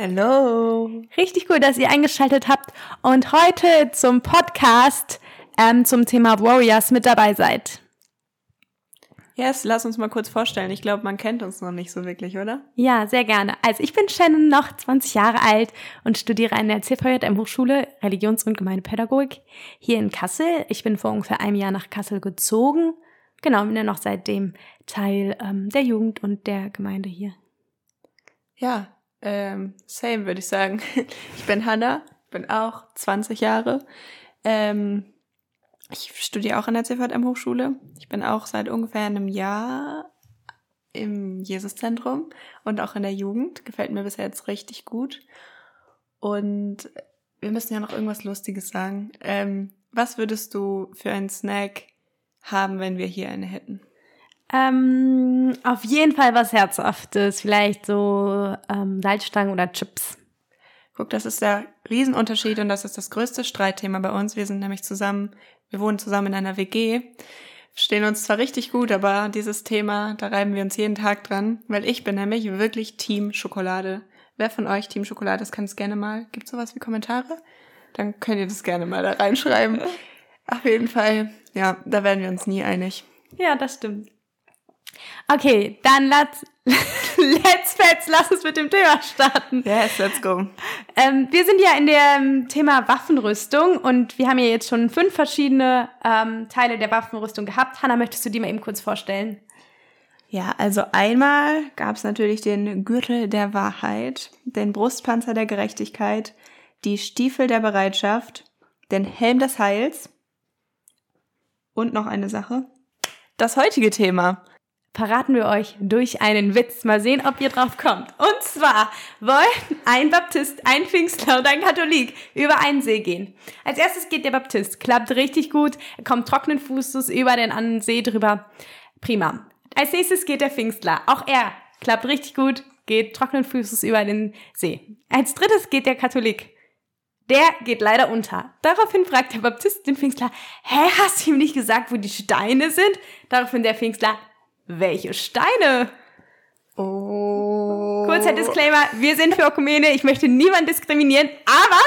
Hello. Richtig cool, dass ihr eingeschaltet habt und heute zum Podcast ähm, zum Thema Warriors mit dabei seid. Yes, lass uns mal kurz vorstellen. Ich glaube, man kennt uns noch nicht so wirklich, oder? Ja, sehr gerne. Also ich bin Shannon, noch 20 Jahre alt und studiere an der CVJM Hochschule Religions- und Gemeindepädagogik hier in Kassel. Ich bin vor ungefähr einem Jahr nach Kassel gezogen. Genau, bin ja noch seitdem Teil ähm, der Jugend und der Gemeinde hier. Ja, ähm, same würde ich sagen. Ich bin Hanna, bin auch 20 Jahre. Ähm, ich studiere auch an der CVM Hochschule. Ich bin auch seit ungefähr einem Jahr im Jesuszentrum und auch in der Jugend. Gefällt mir bisher jetzt richtig gut. Und wir müssen ja noch irgendwas Lustiges sagen. Ähm, was würdest du für einen Snack haben, wenn wir hier eine hätten? Ähm, auf jeden Fall was Herzhaftes, vielleicht so ähm, Salzstangen oder Chips. Guck, das ist der Riesenunterschied und das ist das größte Streitthema bei uns. Wir sind nämlich zusammen, wir wohnen zusammen in einer WG, stehen uns zwar richtig gut, aber dieses Thema, da reiben wir uns jeden Tag dran, weil ich bin nämlich wirklich Team Schokolade. Wer von euch Team Schokolade ist, kann es gerne mal, gibt sowas wie Kommentare? Dann könnt ihr das gerne mal da reinschreiben. Auf jeden Fall, ja, da werden wir uns nie einig. Ja, das stimmt. Okay, dann let's, let's fetz, lass uns mit dem Thema starten. Yes, let's go. Ähm, wir sind ja in dem Thema Waffenrüstung und wir haben ja jetzt schon fünf verschiedene ähm, Teile der Waffenrüstung gehabt. Hanna, möchtest du die mal eben kurz vorstellen? Ja, also einmal gab es natürlich den Gürtel der Wahrheit, den Brustpanzer der Gerechtigkeit, die Stiefel der Bereitschaft, den Helm des Heils und noch eine Sache. Das heutige Thema verraten wir euch durch einen Witz. Mal sehen, ob ihr drauf kommt. Und zwar wollen ein Baptist, ein Pfingstler und ein Katholik über einen See gehen. Als erstes geht der Baptist, klappt richtig gut, kommt trockenen Fußes über den anderen See drüber. Prima. Als nächstes geht der Pfingstler, auch er klappt richtig gut, geht trockenen Fußes über den See. Als drittes geht der Katholik. Der geht leider unter. Daraufhin fragt der Baptist den Pfingstler, hä, hast du ihm nicht gesagt, wo die Steine sind? Daraufhin der Pfingstler, welche Steine? Oh. Kurzer Disclaimer, wir sind für Ökumene, ich möchte niemand diskriminieren, aber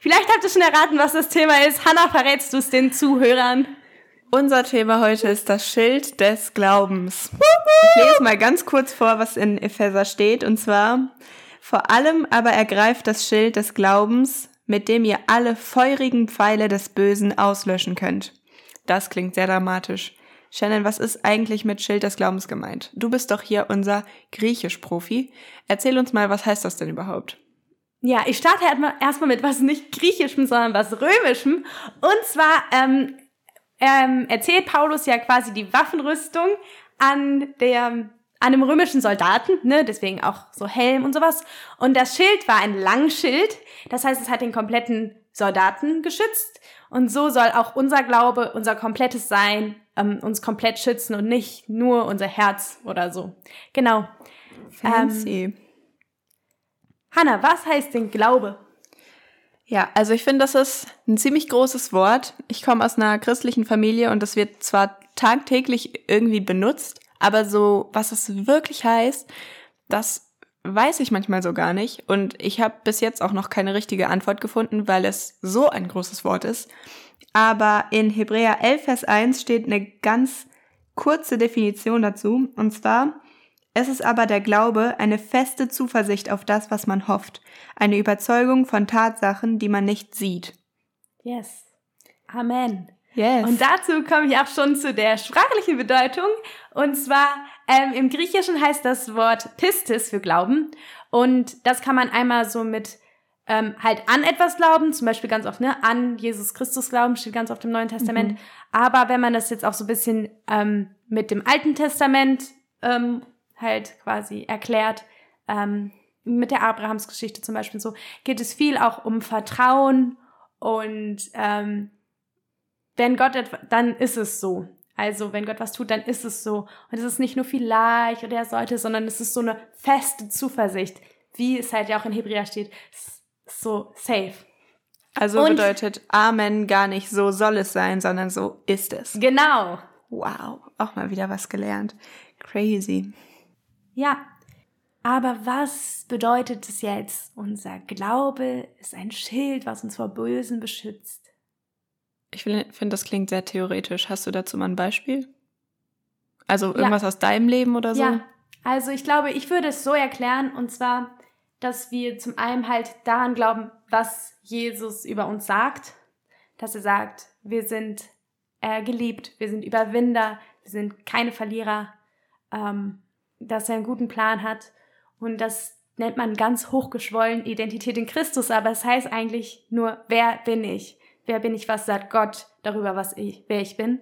vielleicht habt ihr schon erraten, was das Thema ist. Hanna, verrätst du es den Zuhörern? Unser Thema heute ist das Schild des Glaubens. Ich lese mal ganz kurz vor, was in Epheser steht, und zwar, vor allem aber ergreift das Schild des Glaubens, mit dem ihr alle feurigen Pfeile des Bösen auslöschen könnt. Das klingt sehr dramatisch. Shannon, was ist eigentlich mit Schild des Glaubens gemeint? Du bist doch hier unser Griechisch-Profi. Erzähl uns mal, was heißt das denn überhaupt? Ja, ich starte erstmal mit was nicht Griechischem, sondern was Römischem. Und zwar ähm, ähm, erzählt Paulus ja quasi die Waffenrüstung an der an einem römischen Soldaten, ne, deswegen auch so Helm und sowas. Und das Schild war ein Langschild, das heißt, es hat den kompletten Soldaten geschützt. Und so soll auch unser Glaube, unser komplettes Sein ähm, uns komplett schützen und nicht nur unser Herz oder so. Genau. Fancy. Ähm, Hanna, was heißt denn Glaube? Ja, also ich finde, das ist ein ziemlich großes Wort. Ich komme aus einer christlichen Familie und das wird zwar tagtäglich irgendwie benutzt, aber so, was es wirklich heißt, das weiß ich manchmal so gar nicht. Und ich habe bis jetzt auch noch keine richtige Antwort gefunden, weil es so ein großes Wort ist. Aber in Hebräer 11, Vers 1 steht eine ganz kurze Definition dazu. Und zwar, es ist aber der Glaube eine feste Zuversicht auf das, was man hofft. Eine Überzeugung von Tatsachen, die man nicht sieht. Yes. Amen. Yes. Und dazu komme ich auch schon zu der sprachlichen Bedeutung. Und zwar ähm, im Griechischen heißt das Wort Pistis für Glauben. Und das kann man einmal so mit ähm, halt an etwas glauben, zum Beispiel ganz oft, ne, an Jesus Christus glauben, steht ganz oft im Neuen Testament. Mhm. Aber wenn man das jetzt auch so ein bisschen ähm, mit dem Alten Testament ähm, halt quasi erklärt, ähm, mit der Abrahamsgeschichte zum Beispiel so, geht es viel auch um Vertrauen und ähm, wenn Gott etwas, dann ist es so. Also wenn Gott was tut, dann ist es so. Und es ist nicht nur vielleicht oder er sollte, sondern es ist so eine feste Zuversicht, wie es halt ja auch in Hebräer steht so safe. Also und bedeutet Amen gar nicht so soll es sein, sondern so ist es. Genau. Wow, auch mal wieder was gelernt. Crazy. Ja. Aber was bedeutet es jetzt? Unser Glaube ist ein Schild, was uns vor Bösen beschützt. Ich finde, das klingt sehr theoretisch. Hast du dazu mal ein Beispiel? Also irgendwas ja. aus deinem Leben oder so? Ja, also ich glaube, ich würde es so erklären, und zwar, dass wir zum einen halt daran glauben, was Jesus über uns sagt, dass er sagt, wir sind äh, geliebt, wir sind Überwinder, wir sind keine Verlierer, ähm, dass er einen guten Plan hat und das nennt man ganz hochgeschwollen Identität in Christus, aber es heißt eigentlich nur, wer bin ich? Wer bin ich? Was sagt Gott darüber, was ich, wer ich bin?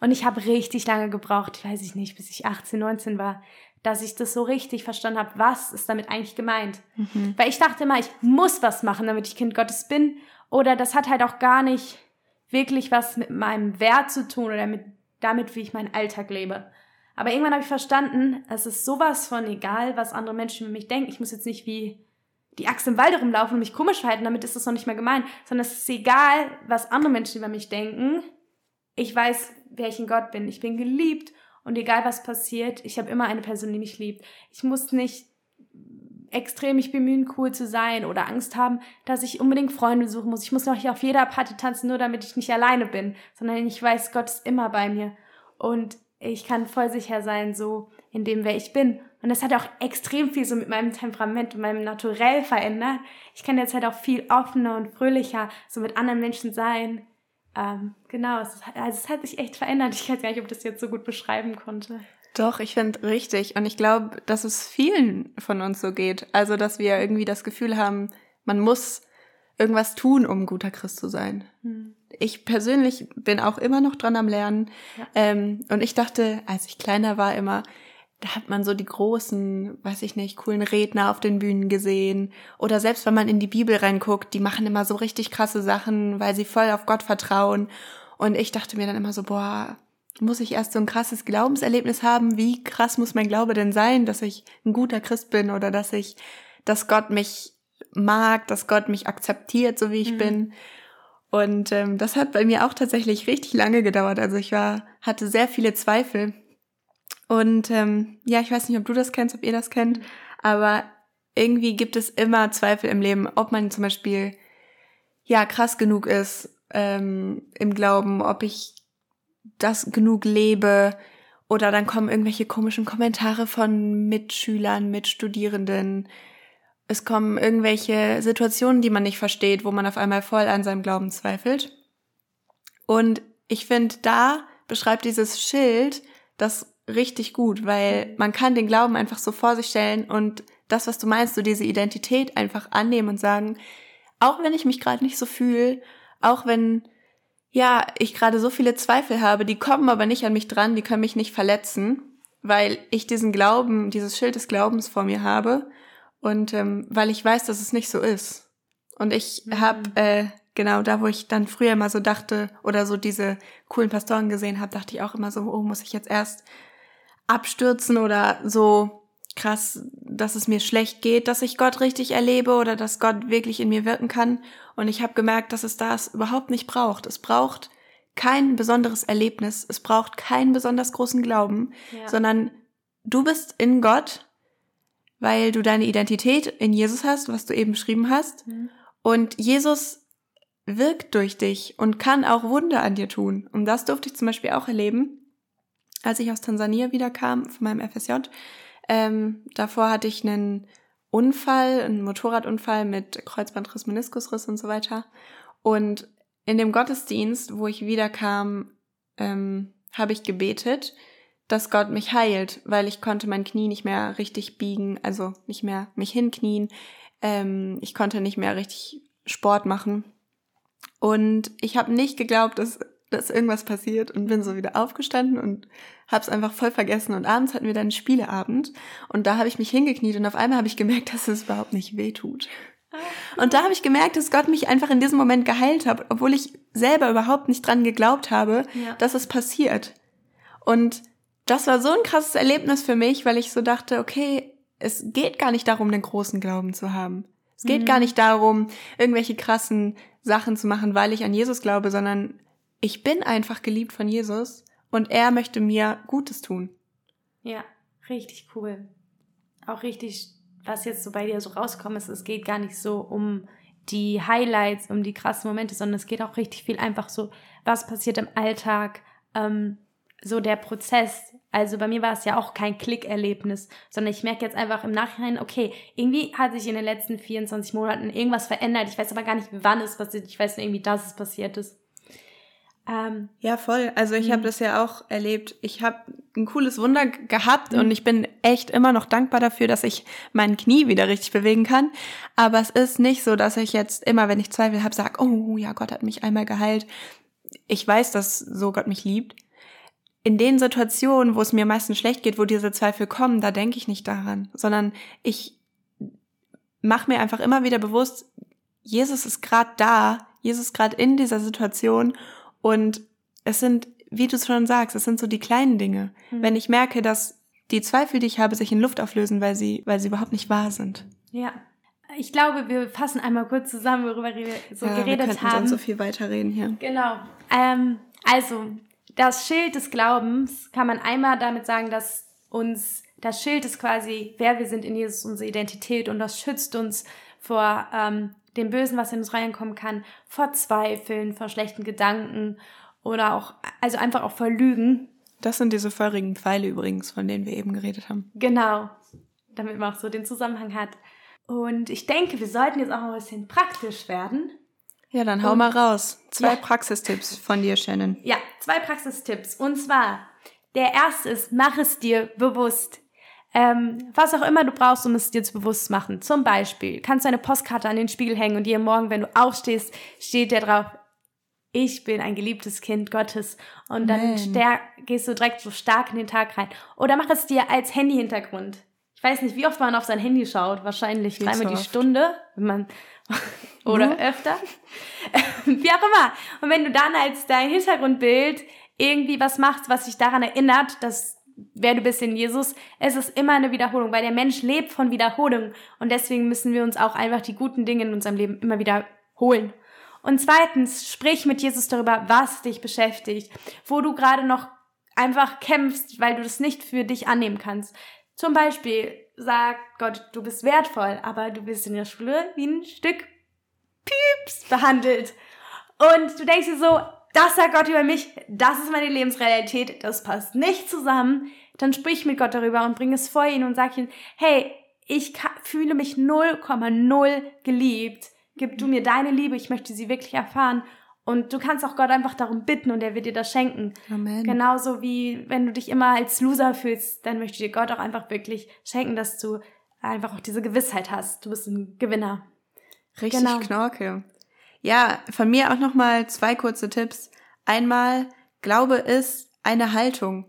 Und ich habe richtig lange gebraucht, weiß ich nicht, bis ich 18, 19 war, dass ich das so richtig verstanden habe, was ist damit eigentlich gemeint. Mhm. Weil ich dachte immer, ich muss was machen, damit ich Kind Gottes bin. Oder das hat halt auch gar nicht wirklich was mit meinem Wert zu tun oder mit, damit, wie ich meinen Alltag lebe. Aber irgendwann habe ich verstanden, es ist sowas von egal, was andere Menschen über mich denken. Ich muss jetzt nicht wie die Axt im Wald rumlaufen und mich komisch verhalten, damit ist das noch nicht mehr gemein, sondern es ist egal, was andere Menschen über mich denken. Ich weiß, wer ich in Gott bin. Ich bin geliebt und egal was passiert, ich habe immer eine Person, die mich liebt. Ich muss nicht extrem mich bemühen, cool zu sein oder Angst haben, dass ich unbedingt Freunde suchen muss. Ich muss noch hier auf jeder Party tanzen, nur damit ich nicht alleine bin, sondern ich weiß, Gott ist immer bei mir. Und ich kann voll sicher sein, so in dem, wer ich bin. Und das hat auch extrem viel so mit meinem Temperament und meinem Naturell verändert. Ich kann jetzt halt auch viel offener und fröhlicher so mit anderen Menschen sein. Ähm, genau, es, also es hat sich echt verändert. Ich weiß gar nicht, ob ich das jetzt so gut beschreiben konnte. Doch, ich finde richtig. Und ich glaube, dass es vielen von uns so geht. Also, dass wir irgendwie das Gefühl haben, man muss irgendwas tun, um ein guter Christ zu sein. Hm. Ich persönlich bin auch immer noch dran am Lernen. Ja. Ähm, und ich dachte, als ich kleiner war, immer, da hat man so die großen, weiß ich nicht, coolen Redner auf den Bühnen gesehen. Oder selbst wenn man in die Bibel reinguckt, die machen immer so richtig krasse Sachen, weil sie voll auf Gott vertrauen. Und ich dachte mir dann immer so, boah, muss ich erst so ein krasses Glaubenserlebnis haben? Wie krass muss mein Glaube denn sein, dass ich ein guter Christ bin oder dass ich, dass Gott mich mag, dass Gott mich akzeptiert, so wie ich mhm. bin. Und ähm, das hat bei mir auch tatsächlich richtig lange gedauert. Also ich war, hatte sehr viele Zweifel. Und ähm, ja, ich weiß nicht, ob du das kennst, ob ihr das kennt, aber irgendwie gibt es immer Zweifel im Leben, ob man zum Beispiel ja krass genug ist ähm, im Glauben, ob ich das genug lebe. Oder dann kommen irgendwelche komischen Kommentare von Mitschülern, Mitstudierenden. Es kommen irgendwelche Situationen, die man nicht versteht, wo man auf einmal voll an seinem Glauben zweifelt. Und ich finde, da beschreibt dieses Schild das richtig gut, weil man kann den Glauben einfach so vor sich stellen und das, was du meinst, so diese Identität einfach annehmen und sagen, auch wenn ich mich gerade nicht so fühle, auch wenn ja, ich gerade so viele Zweifel habe, die kommen aber nicht an mich dran, die können mich nicht verletzen, weil ich diesen Glauben, dieses Schild des Glaubens vor mir habe und ähm, weil ich weiß, dass es nicht so ist. Und ich mhm. habe äh, genau da, wo ich dann früher immer so dachte oder so diese coolen Pastoren gesehen habe, dachte ich auch immer so, oh, muss ich jetzt erst abstürzen oder so krass, dass es mir schlecht geht, dass ich Gott richtig erlebe oder dass Gott wirklich in mir wirken kann. Und ich habe gemerkt, dass es das überhaupt nicht braucht. Es braucht kein besonderes Erlebnis, es braucht keinen besonders großen Glauben, ja. sondern du bist in Gott, weil du deine Identität in Jesus hast, was du eben beschrieben hast. Mhm. Und Jesus wirkt durch dich und kann auch Wunder an dir tun. Und das durfte ich zum Beispiel auch erleben, als ich aus Tansania wiederkam von meinem FSJ ähm, davor hatte ich einen Unfall, einen Motorradunfall mit Kreuzbandriss, Meniskusriss und so weiter. Und in dem Gottesdienst, wo ich wiederkam, ähm, habe ich gebetet, dass Gott mich heilt, weil ich konnte mein Knie nicht mehr richtig biegen, also nicht mehr mich hinknien. Ähm, ich konnte nicht mehr richtig Sport machen. Und ich habe nicht geglaubt, dass dass irgendwas passiert und bin so wieder aufgestanden und hab's einfach voll vergessen und abends hatten wir dann einen Spieleabend und da habe ich mich hingekniet und auf einmal habe ich gemerkt, dass es überhaupt nicht weh tut. Und da habe ich gemerkt, dass Gott mich einfach in diesem Moment geheilt hat, obwohl ich selber überhaupt nicht dran geglaubt habe, ja. dass es passiert. Und das war so ein krasses Erlebnis für mich, weil ich so dachte, okay, es geht gar nicht darum, den großen Glauben zu haben. Es geht mhm. gar nicht darum, irgendwelche krassen Sachen zu machen, weil ich an Jesus glaube, sondern ich bin einfach geliebt von Jesus und er möchte mir Gutes tun. Ja, richtig cool. Auch richtig was jetzt so bei dir so rauskommt, ist, es geht gar nicht so um die Highlights, um die krassen Momente, sondern es geht auch richtig viel einfach so, was passiert im Alltag, ähm, so der Prozess. Also bei mir war es ja auch kein Klickerlebnis, sondern ich merke jetzt einfach im Nachhinein, okay, irgendwie hat sich in den letzten 24 Monaten irgendwas verändert. Ich weiß aber gar nicht, wann es passiert. Ich weiß nur irgendwie, dass es passiert ist. Ähm, ja, voll. Also ich habe mhm. das ja auch erlebt. Ich habe ein cooles Wunder gehabt und mhm. ich bin echt immer noch dankbar dafür, dass ich mein Knie wieder richtig bewegen kann. Aber es ist nicht so, dass ich jetzt immer, wenn ich Zweifel habe, sage, oh ja, Gott hat mich einmal geheilt. Ich weiß, dass so Gott mich liebt in den Situationen, wo es mir meistens schlecht geht, wo diese Zweifel kommen, da denke ich nicht daran, sondern ich mache mir einfach immer wieder bewusst, Jesus ist gerade da, Jesus ist gerade in dieser Situation und es sind, wie du es schon sagst, es sind so die kleinen Dinge. Mhm. Wenn ich merke, dass die Zweifel, die ich habe, sich in Luft auflösen, weil sie, weil sie überhaupt nicht wahr sind. Ja. Ich glaube, wir fassen einmal kurz zusammen, worüber wir so ja, geredet wir haben. Sonst so viel weiterreden hier. Genau. Ähm, also, das Schild des Glaubens kann man einmal damit sagen, dass uns das Schild ist quasi, wer wir sind in Jesus, unsere Identität und das schützt uns vor ähm, dem Bösen, was in uns reinkommen kann, vor Zweifeln, vor schlechten Gedanken oder auch, also einfach auch vor Lügen. Das sind diese feurigen Pfeile übrigens, von denen wir eben geredet haben. Genau, damit man auch so den Zusammenhang hat. Und ich denke, wir sollten jetzt auch ein bisschen praktisch werden. Ja, dann hau und, mal raus. Zwei ja. Praxistipps von dir, Shannon. Ja, zwei Praxistipps. Und zwar, der erste ist, mach es dir bewusst. Ähm, was auch immer du brauchst, um es dir zu bewusst machen. Zum Beispiel kannst du eine Postkarte an den Spiegel hängen und dir morgen, wenn du aufstehst, steht der drauf, ich bin ein geliebtes Kind Gottes. Und dann gehst du direkt so stark in den Tag rein. Oder mach es dir als Handy-Hintergrund. Ich weiß nicht, wie oft man auf sein Handy schaut. Wahrscheinlich dreimal die Stunde, wenn man oder öfter. Wie auch immer. Und wenn du dann als dein Hintergrundbild irgendwie was machst, was dich daran erinnert, dass wer du bist in Jesus, es ist immer eine Wiederholung, weil der Mensch lebt von Wiederholung und deswegen müssen wir uns auch einfach die guten Dinge in unserem Leben immer wieder holen. Und zweitens, sprich mit Jesus darüber, was dich beschäftigt, wo du gerade noch einfach kämpfst, weil du das nicht für dich annehmen kannst. Zum Beispiel sagt Gott, du bist wertvoll, aber du bist in der Schule wie ein Stück Pieps behandelt. Und du denkst dir so, das sagt Gott über mich, das ist meine Lebensrealität, das passt nicht zusammen. Dann sprich mit Gott darüber und bring es vor ihn und sag ihm, hey, ich fühle mich 0,0 geliebt. Gib du mir deine Liebe, ich möchte sie wirklich erfahren. Und du kannst auch Gott einfach darum bitten und er wird dir das schenken. Amen. Genauso wie wenn du dich immer als Loser fühlst, dann möchte dir Gott auch einfach wirklich schenken, dass du einfach auch diese Gewissheit hast. Du bist ein Gewinner. Richtig genau. Knorke. Ja, von mir auch nochmal zwei kurze Tipps. Einmal, Glaube ist eine Haltung.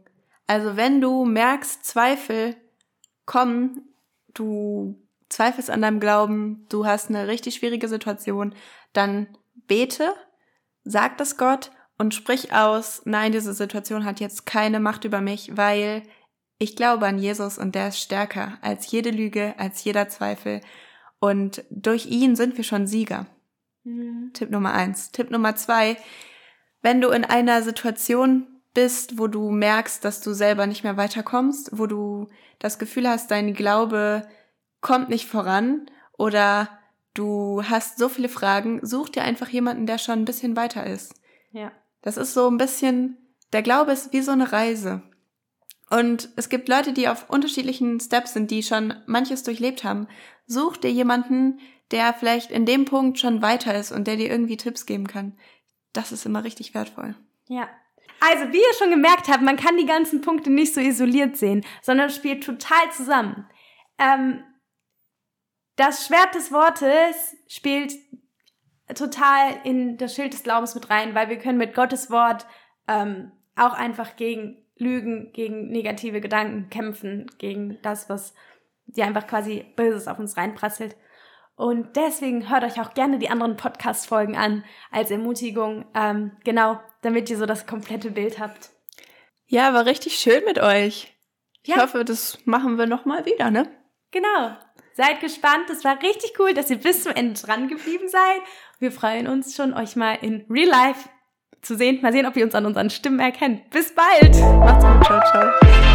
Also wenn du merkst, Zweifel kommen, du zweifelst an deinem Glauben, du hast eine richtig schwierige Situation, dann bete, sag das Gott und sprich aus, nein, diese Situation hat jetzt keine Macht über mich, weil ich glaube an Jesus und der ist stärker als jede Lüge, als jeder Zweifel. Und durch ihn sind wir schon Sieger. Mhm. Tipp Nummer eins. Tipp Nummer zwei. Wenn du in einer Situation bist, wo du merkst, dass du selber nicht mehr weiterkommst, wo du das Gefühl hast, dein Glaube kommt nicht voran oder du hast so viele Fragen, such dir einfach jemanden, der schon ein bisschen weiter ist. Ja. Das ist so ein bisschen, der Glaube ist wie so eine Reise. Und es gibt Leute, die auf unterschiedlichen Steps sind, die schon manches durchlebt haben. Such dir jemanden, der vielleicht in dem Punkt schon weiter ist und der dir irgendwie Tipps geben kann. Das ist immer richtig wertvoll. Ja. Also, wie ihr schon gemerkt habt, man kann die ganzen Punkte nicht so isoliert sehen, sondern spielt total zusammen. Ähm, das Schwert des Wortes spielt total in das Schild des Glaubens mit rein, weil wir können mit Gottes Wort ähm, auch einfach gegen Lügen, gegen negative Gedanken kämpfen, gegen das, was die einfach quasi Böses auf uns reinprasselt. Und deswegen hört euch auch gerne die anderen Podcast-Folgen an als Ermutigung, ähm, genau, damit ihr so das komplette Bild habt. Ja, war richtig schön mit euch. Ich ja. hoffe, das machen wir nochmal wieder, ne? Genau. Seid gespannt. Es war richtig cool, dass ihr bis zum Ende dran geblieben seid. Wir freuen uns schon, euch mal in Real Life zu sehen. Mal sehen, ob ihr uns an unseren Stimmen erkennt. Bis bald. Macht's gut. Ciao, ciao.